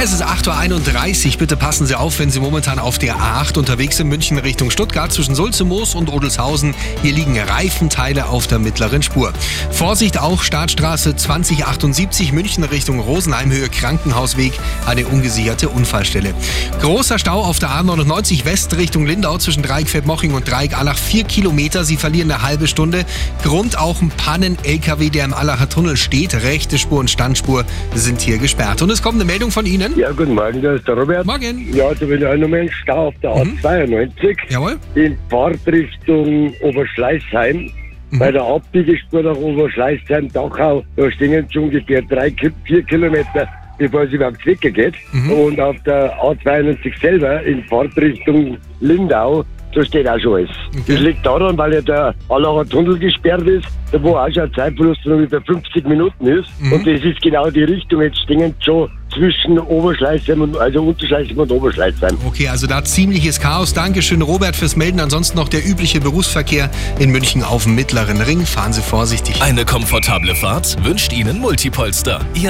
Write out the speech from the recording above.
Es ist 8.31 Uhr. Bitte passen Sie auf, wenn Sie momentan auf der A8 unterwegs sind, München Richtung Stuttgart zwischen Sulzemoos und Odelshausen. Hier liegen Reifenteile auf der mittleren Spur. Vorsicht auch Startstraße 2078 München Richtung Rosenheim Höhe Krankenhausweg, eine ungesicherte Unfallstelle. Großer Stau auf der A99 West Richtung Lindau zwischen Dreieck-Feldmoching und Dreieck-Allach. Vier Kilometer, Sie verlieren eine halbe Stunde. Grund auch ein Pannen-LKW, der im Allacher Tunnel steht. Rechte Spur und Standspur sind hier gesperrt. Und es kommt eine Meldung von Ihnen. Ja, guten Morgen, da ist der Robert. Morgen. Ja, da bin ich auch nochmal einen Stau auf der A92 Jawohl. in Fahrtrichtung Oberschleißheim. Bei der Abbiegespur nach Oberschleißheim, Dachau, da stehen schon ungefähr drei, Ki- vier Kilometer, bevor es überhaupt weggeht. Und auf der A92 selber in Fahrtrichtung Lindau, da steht auch schon alles. Das liegt daran, weil ja der Allacher Tunnel gesperrt ist, da wo auch schon ein Zeitverlust von ungefähr 50 Minuten ist. Und das ist genau die Richtung. Jetzt stehen schon zwischen Oberschleißheim und, also Unterschleißheim und Oberschleißheim. Okay, also da ziemliches Chaos. Dankeschön, Robert, fürs Melden. Ansonsten noch der übliche Berufsverkehr in München auf dem Mittleren Ring. Fahren Sie vorsichtig. Eine komfortable Fahrt wünscht Ihnen Multipolster. Ihr